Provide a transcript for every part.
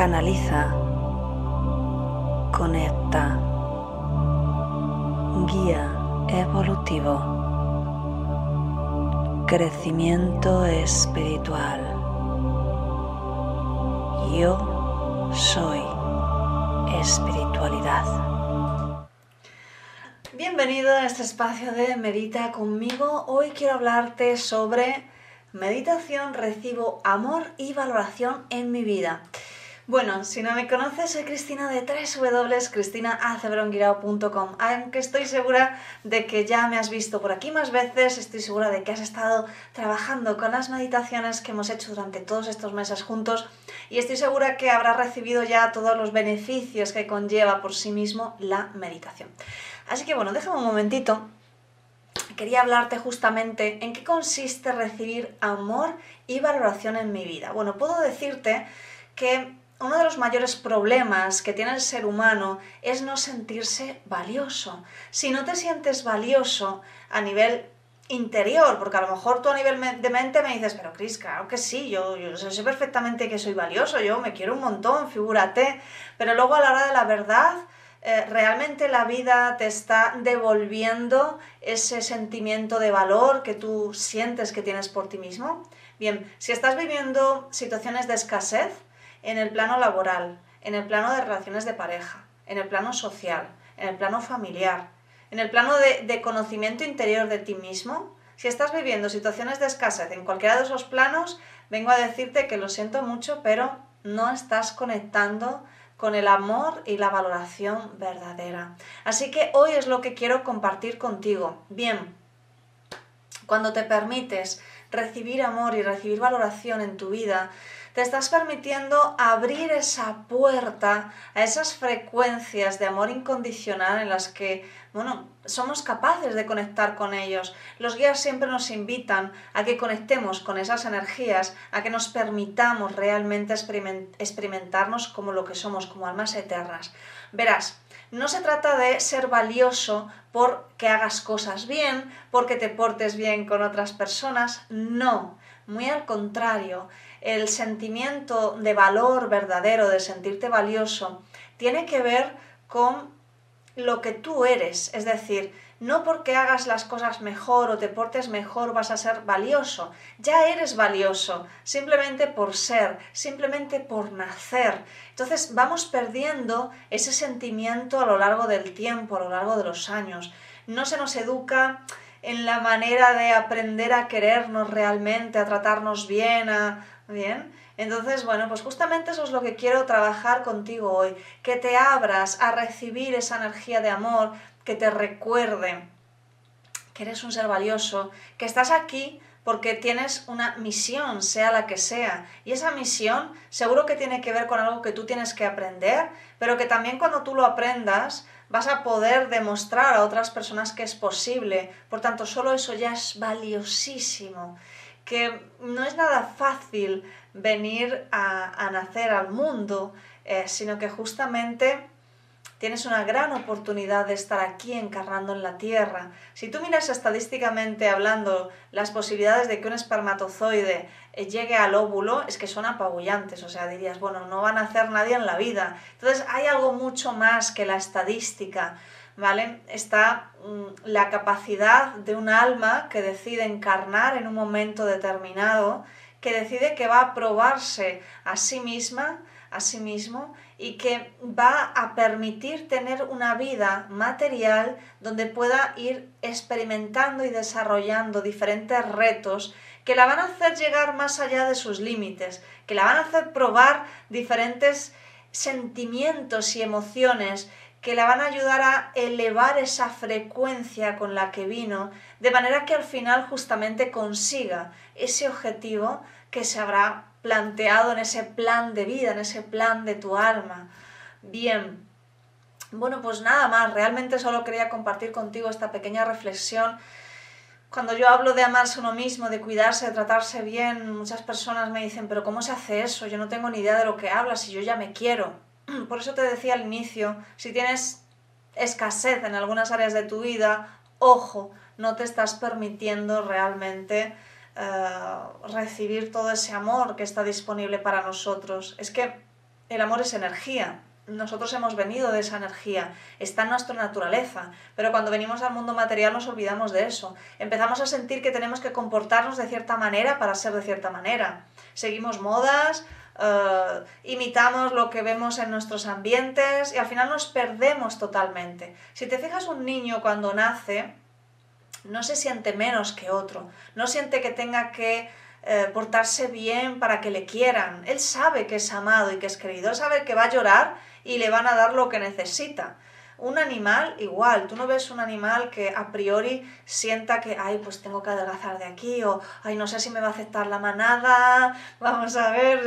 canaliza, conecta, guía evolutivo, crecimiento espiritual. Yo soy espiritualidad. Bienvenido a este espacio de Medita conmigo. Hoy quiero hablarte sobre meditación, recibo amor y valoración en mi vida. Bueno, si no me conoces, soy Cristina de www.cristinaaceveronguirao.com Aunque estoy segura de que ya me has visto por aquí más veces, estoy segura de que has estado trabajando con las meditaciones que hemos hecho durante todos estos meses juntos y estoy segura que habrás recibido ya todos los beneficios que conlleva por sí mismo la meditación. Así que bueno, déjame un momentito. Quería hablarte justamente en qué consiste recibir amor y valoración en mi vida. Bueno, puedo decirte que uno de los mayores problemas que tiene el ser humano es no sentirse valioso. Si no te sientes valioso a nivel interior, porque a lo mejor tú a nivel de mente me dices, pero Cris, claro que sí, yo, yo sé perfectamente que soy valioso, yo me quiero un montón, figúrate, pero luego a la hora de la verdad, eh, realmente la vida te está devolviendo ese sentimiento de valor que tú sientes que tienes por ti mismo. Bien, si estás viviendo situaciones de escasez, en el plano laboral, en el plano de relaciones de pareja, en el plano social, en el plano familiar, en el plano de, conocimiento interior de ti mismo, si estás viviendo situaciones de escasez en cualquiera de esos planos, vengo a decirte que lo siento mucho, pero no estás conectando con el amor y la valoración verdadera. Así que hoy es lo que quiero compartir contigo. Bien, cuando te permites recibir amor y recibir valoración en tu vida, te estás permitiendo abrir esa puerta a esas frecuencias de amor incondicional en las que, bueno, somos capaces de conectar con ellos. Los guías siempre nos invitan a que conectemos con esas energías, a que nos permitamos realmente experimentarnos como lo que somos, como almas eternas. Verás, no se trata de ser valioso porque hagas cosas bien, porque te portes bien con otras personas, no, muy al contrario el sentimiento de valor verdadero, de sentirte valioso, tiene que ver con lo que tú eres. Es decir, no porque hagas las cosas mejor o te portes mejor vas a ser valioso. Ya eres valioso, simplemente por ser, simplemente por nacer. Entonces vamos perdiendo ese sentimiento a lo largo del tiempo, a lo largo de los años. No se nos educa en la manera de aprender a querernos realmente, a tratarnos bien, a, Bien, entonces, bueno, pues justamente eso es lo que quiero trabajar contigo hoy, que te abras a recibir esa energía de amor, que te recuerde que eres un ser valioso, que estás aquí porque tienes una misión, sea la que sea. Y esa misión seguro que tiene que ver con algo que tú tienes que aprender, pero que también cuando tú lo aprendas vas a poder demostrar a otras personas que es posible. Por tanto, solo eso ya es valiosísimo que no es nada fácil venir a, nacer al mundo, eh, sino que justamente tienes una gran oportunidad de estar aquí encarnando en la Tierra. Si tú miras estadísticamente hablando las posibilidades de que un espermatozoide eh, llegue al óvulo, es que son apabullantes, o sea, dirías, bueno, no van a hacer nadie en la vida. Entonces hay algo mucho más que la estadística. ¿Vale? Está mm, la capacidad de un alma que decide encarnar en un momento determinado, que decide que va a probarse a sí misma, a sí mismo, y que va a permitir tener una vida material donde pueda ir experimentando y desarrollando diferentes retos que la van a hacer llegar más allá de sus límites, que la van a hacer probar diferentes sentimientos y emociones que la van a ayudar a elevar esa frecuencia con la que vino, de manera que al final justamente consiga ese objetivo que se habrá planteado en ese plan de vida, en ese plan de tu alma. Bien, bueno, pues nada más, realmente solo quería compartir contigo esta pequeña reflexión. Cuando yo hablo de amarse uno mismo, de cuidarse, de tratarse bien, muchas personas me dicen, pero ¿cómo se hace eso? Yo no tengo ni idea de lo que hablas y yo ya me quiero. Por eso te decía al inicio, si tienes escasez en algunas áreas de tu vida, ojo, no te estás permitiendo realmente eh, recibir todo ese amor que está disponible para nosotros. Es que el amor es energía. Nosotros hemos venido de esa energía, está en nuestra naturaleza, pero cuando venimos al mundo material nos olvidamos de eso. Empezamos a sentir que tenemos que comportarnos de cierta manera para ser de cierta manera. Seguimos modas, eh, imitamos lo que vemos en nuestros ambientes y al final nos perdemos totalmente. Si te fijas un niño cuando nace, no se siente menos que otro, no siente que tenga que eh, portarse bien para que le quieran. Él sabe que es amado y que es querido, él sabe que va a llorar y le van a dar lo que necesita. Un animal igual, tú no ves un animal que a priori sienta que, ay, pues tengo que adelgazar de aquí, o, ay, no sé si me va a aceptar la manada, vamos a ver,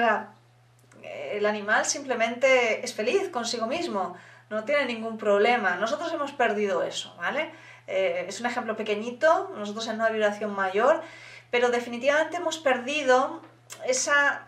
el animal simplemente es feliz consigo mismo, no tiene ningún problema. Nosotros hemos perdido eso, ¿vale? Eh, es un ejemplo pequeñito, nosotros en una vibración mayor, pero definitivamente hemos perdido esa,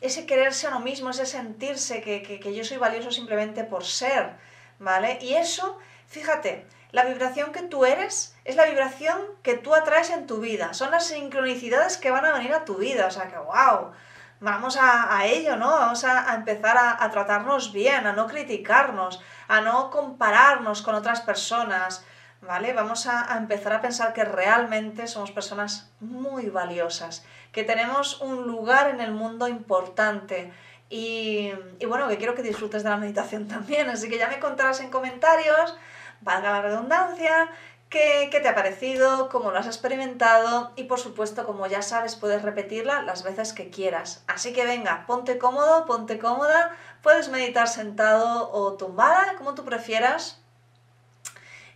ese quererse a uno mismo, ese sentirse que, que yo soy valioso simplemente por ser, ¿vale? Y eso, fíjate, la vibración que tú eres es la vibración que tú atraes en tu vida, son las sincronicidades que van a venir a tu vida, o sea que, wow vamos a, ello, ¿no? Vamos a, empezar a, tratarnos bien, a no criticarnos, a no compararnos con otras personas, ¿vale? Vamos a, empezar a pensar que realmente somos personas muy valiosas, que tenemos un lugar en el mundo importante. Y, y bueno, que quiero que disfrutes de la meditación también, así que ya me contarás en comentarios, valga la redundancia, ¿Qué, te ha parecido? ¿Cómo lo has experimentado? Y por supuesto, como ya sabes, puedes repetirla las veces que quieras. Así que venga, ponte cómodo, ponte cómoda. Puedes meditar sentado o tumbada, como tú prefieras.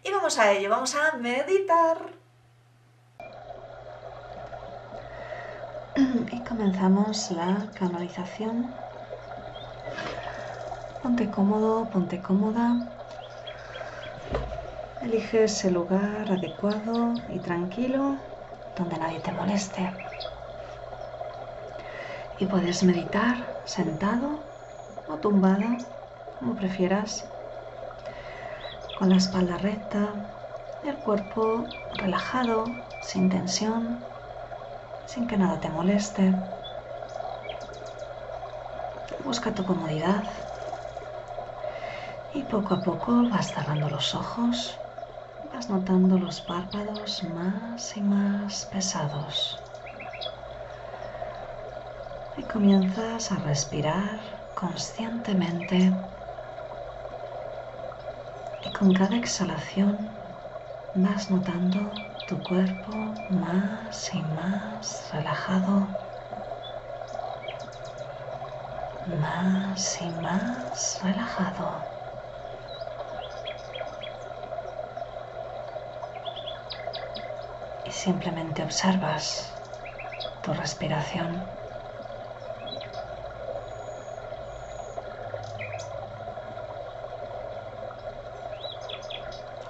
Y vamos a ello, vamos a meditar. Y comenzamos la canalización. Ponte cómodo, ponte cómoda. Eliges el lugar adecuado y tranquilo donde nadie te moleste. Y puedes meditar sentado o tumbada, como prefieras, con la espalda recta, el cuerpo relajado, sin tensión, sin que nada te moleste. Busca tu comodidad y poco a poco vas cerrando los ojos notando los párpados más y más pesados. Y comienzas a respirar conscientemente. Y con cada exhalación vas notando tu cuerpo más y más relajado. Más y más relajado. Simplemente observas tu respiración.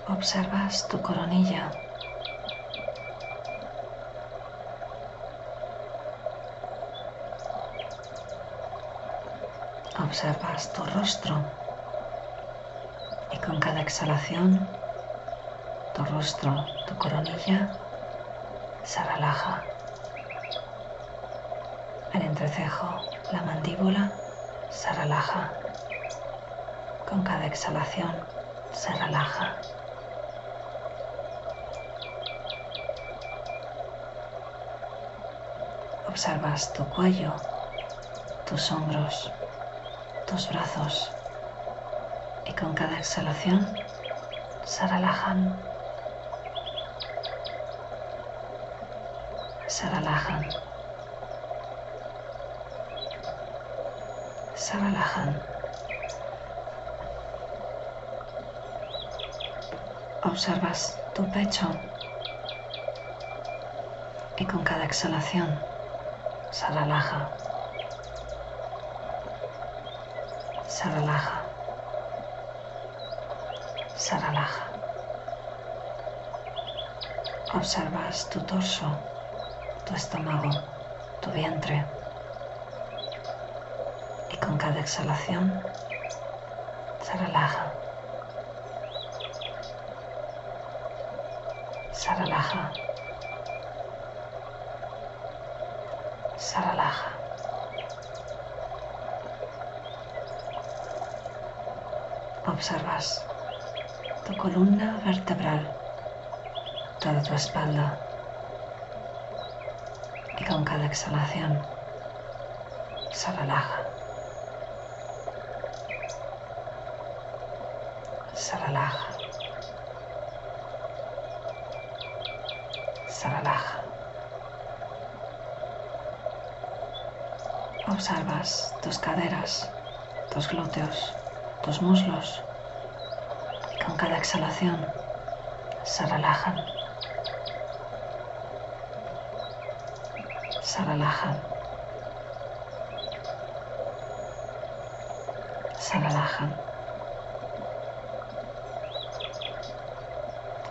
Observas tu coronilla. Observas tu rostro y con cada exhalación tu rostro, tu coronilla se relaja. El entrecejo, la mandíbula se relaja. Con cada exhalación se relaja. Observas tu cuello, tus hombros, tus brazos y con cada exhalación se relajan. Se relajan. Se relajan. Observas tu pecho y con cada exhalación se relaja. Se relaja. Se relaja. Observas tu torso tu estómago, tu vientre. Y con cada exhalación se relaja. Se relaja. Se relaja. Observas tu columna vertebral, toda tu espalda. Cada exhalación se relaja. Se relaja. Se relaja. Observas tus caderas, tus glúteos, tus muslos con cada exhalación se relajan. Se relajan. Se relajan.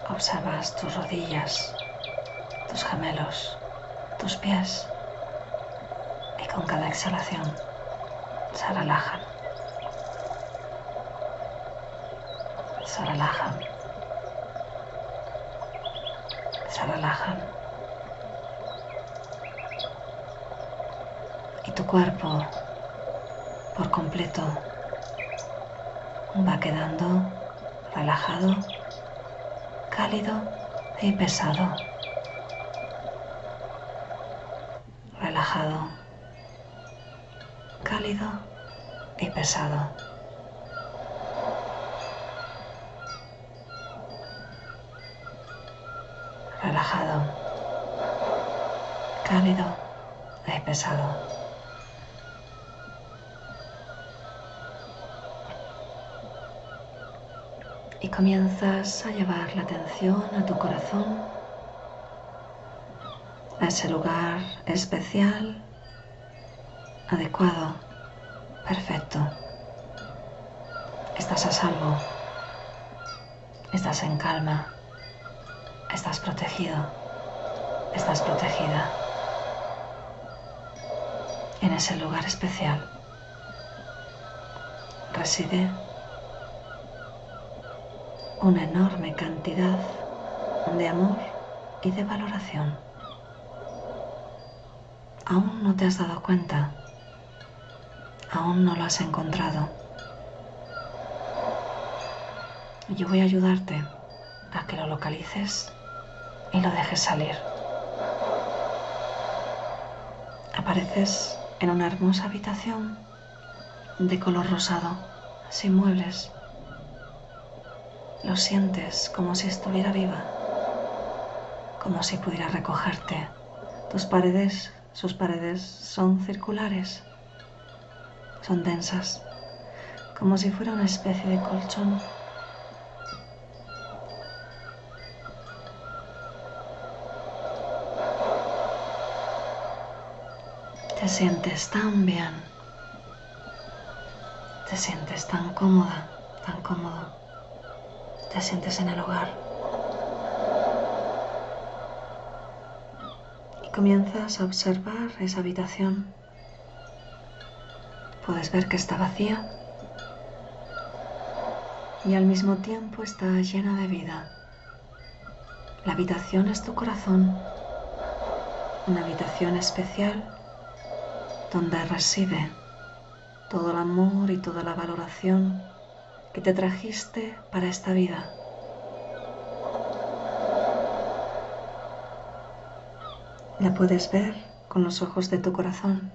Observas tus rodillas, tus gemelos, tus pies y con cada exhalación se relajan. Se relajan. Se relajan. Y tu cuerpo por completo va quedando relajado, cálido y pesado. Relajado, cálido y pesado. Relajado, cálido y pesado. Y comienzas a llevar la atención a tu corazón, a ese lugar especial, adecuado, perfecto. Estás a salvo, estás en calma, estás protegido, estás protegida en ese lugar especial. Reside una enorme cantidad de amor y de valoración. Aún no te has dado cuenta, aún no lo has encontrado. Yo voy a ayudarte a que lo localices y lo dejes salir. Apareces en una hermosa habitación de color rosado, sin muebles. Lo sientes como si estuviera viva, como si pudiera recogerte. Tus paredes, sus paredes son circulares, son densas, como si fuera una especie de colchón. Te sientes tan bien, te sientes tan cómoda, tan cómodo, te sientes en el hogar. Y comienzas a observar esa habitación. Puedes ver que está vacía y al mismo tiempo está llena de vida. La habitación es tu corazón, una habitación especial donde reside todo el amor y toda la valoración que te trajiste para esta vida. La puedes ver con los ojos de tu corazón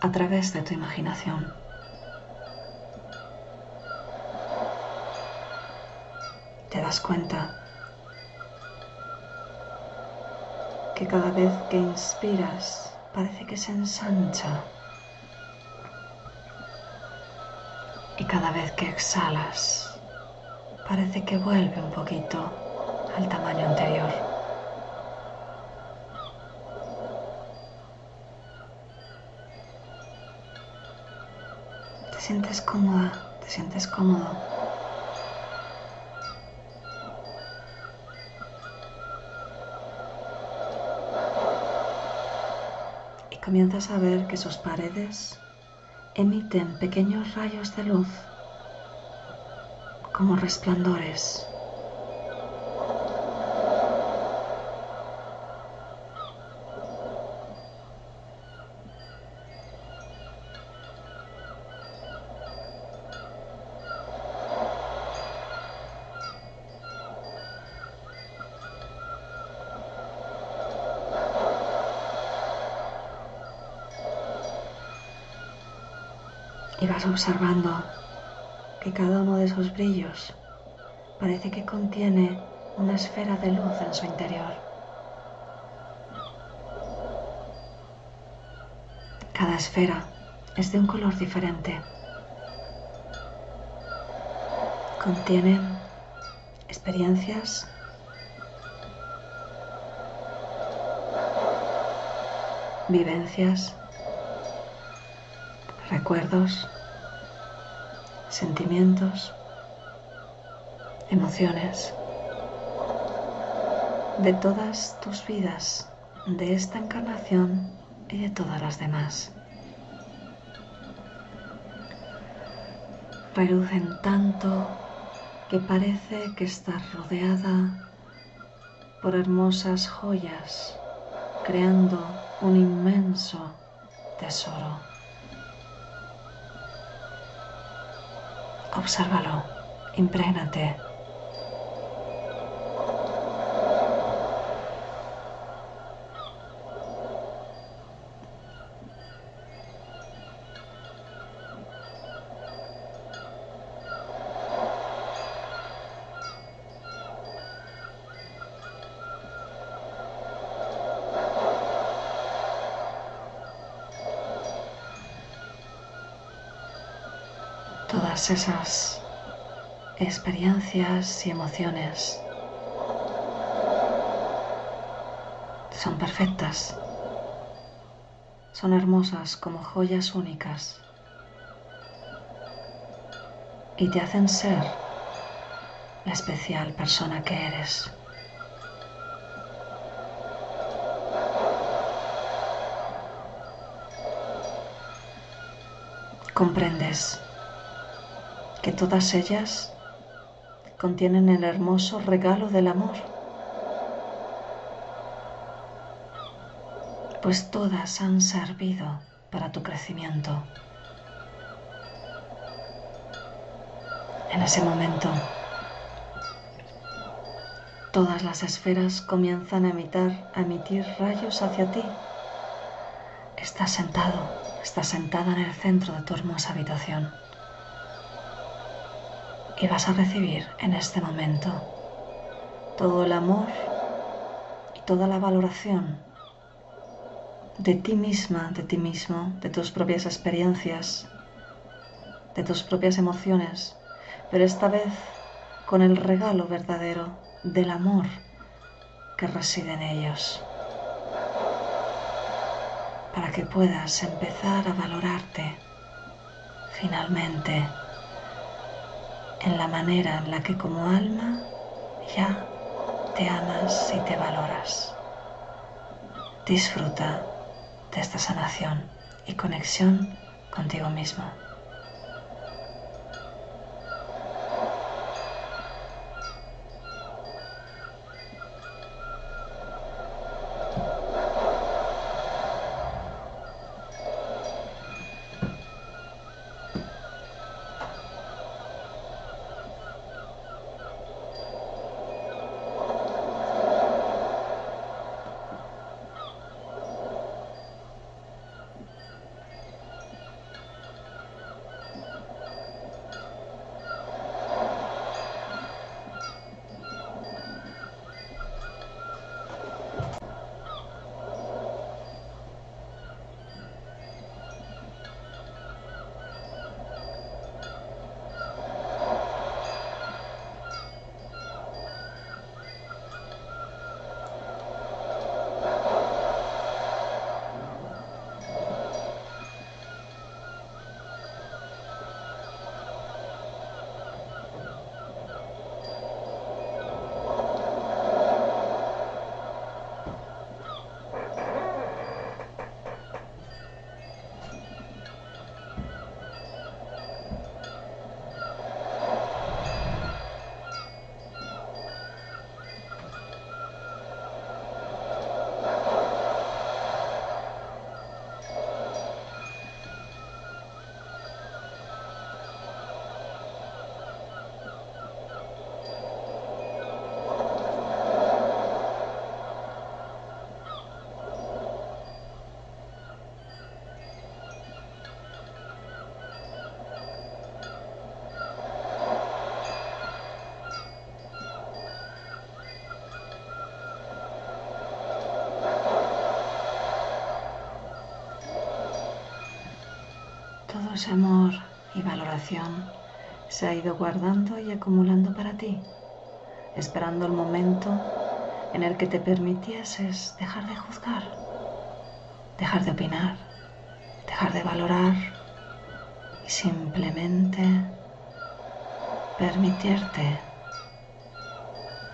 a través de tu imaginación. Te das cuenta que cada vez que inspiras parece que se ensancha. Y cada vez que exhalas, parece que vuelve un poquito al tamaño anterior. Te sientes cómoda, te sientes cómodo. comienzas a ver que sus paredes emiten pequeños rayos de luz como resplandores. Y vas observando que cada uno de esos brillos parece que contiene una esfera de luz en su interior. Cada esfera es de un color diferente. Contienen experiencias vivencias, recuerdos, sentimientos, emociones de todas tus vidas, de esta encarnación y de todas las demás. Relucen tanto que parece que estás rodeada por hermosas joyas, creando un inmenso tesoro. Obsérvalo, imprégnate. Esas experiencias y emociones son perfectas, son hermosas como joyas únicas. Y te hacen ser la especial persona que eres. Comprendes que todas ellas contienen el hermoso regalo del amor, pues todas han servido para tu crecimiento. En ese momento, todas las esferas comienzan a emitir, a emitir rayos hacia ti. Estás sentado, estás sentada en el centro de tu hermosa habitación y vas a recibir en este momento. Todo el amor y toda la valoración de ti misma, de ti mismo, de tus propias experiencias, de tus propias emociones, pero esta vez con el regalo verdadero del amor que reside en ellos, para que puedas empezar a valorarte finalmente en la manera en la que como alma ya te amas y te valoras. Disfruta de esta sanación y conexión contigo mismo. Ese amor y valoración se ha ido guardando y acumulando para ti, esperando el momento en el que te permitieses dejar de juzgar, dejar de opinar, dejar de valorar y simplemente permitirte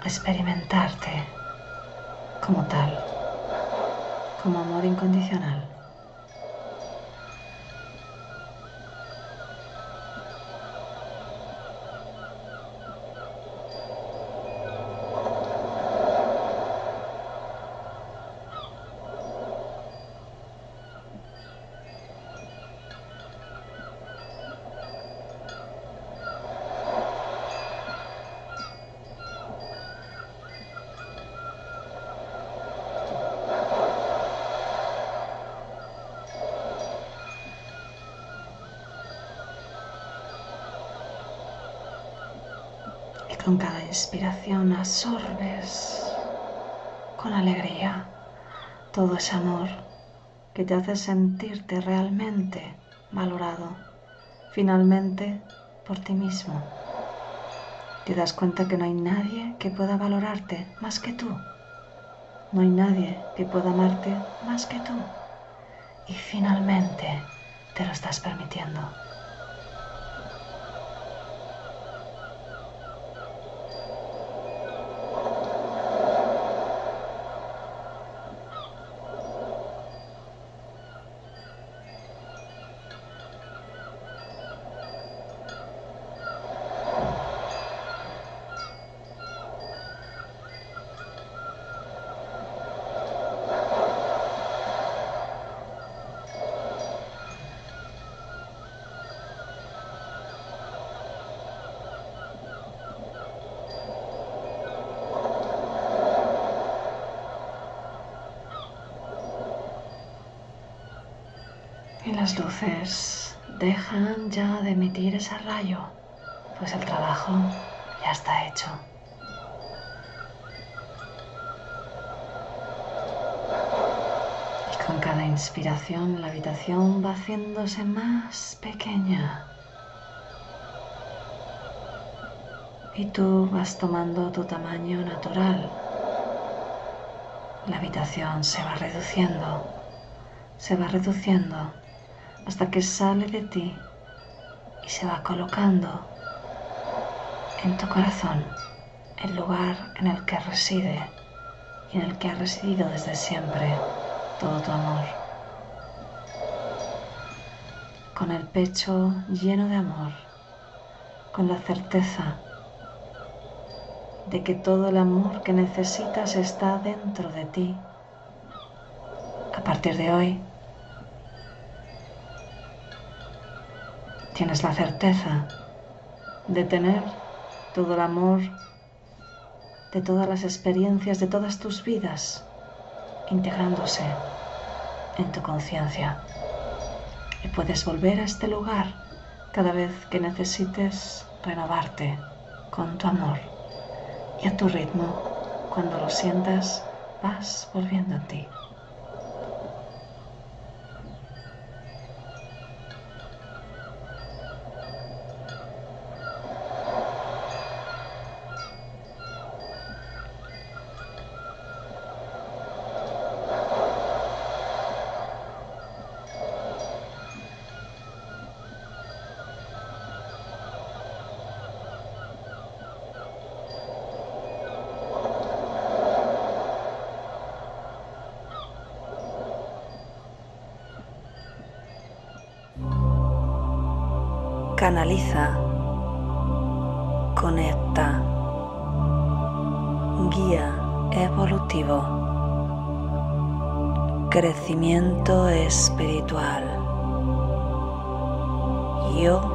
experimentarte como tal, como amor incondicional. Con cada inspiración absorbes con alegría todo ese amor que te hace sentirte realmente valorado, finalmente por ti mismo. Te das cuenta que no hay nadie que pueda valorarte más que tú. No hay nadie que pueda amarte más que tú. Y finalmente te lo estás permitiendo. Las luces dejan ya de emitir ese rayo, pues el trabajo ya está hecho. Y con cada inspiración la habitación va haciéndose más pequeña. Y tú vas tomando tu tamaño natural. La habitación se va reduciendo, se va reduciendo hasta que sale de ti y se va colocando en tu corazón, el lugar en el que reside y en el que ha residido desde siempre todo tu amor. Con el pecho lleno de amor, con la certeza de que todo el amor que necesitas está dentro de ti. A partir de hoy, tienes la certeza de tener todo el amor de todas las experiencias de todas tus vidas integrándose en tu conciencia. Y puedes volver a este lugar cada vez que necesites renovarte con tu amor. Y a tu ritmo, cuando lo sientas, vas volviendo a ti. Canaliza, conecta, guía evolutivo, crecimiento espiritual. Yo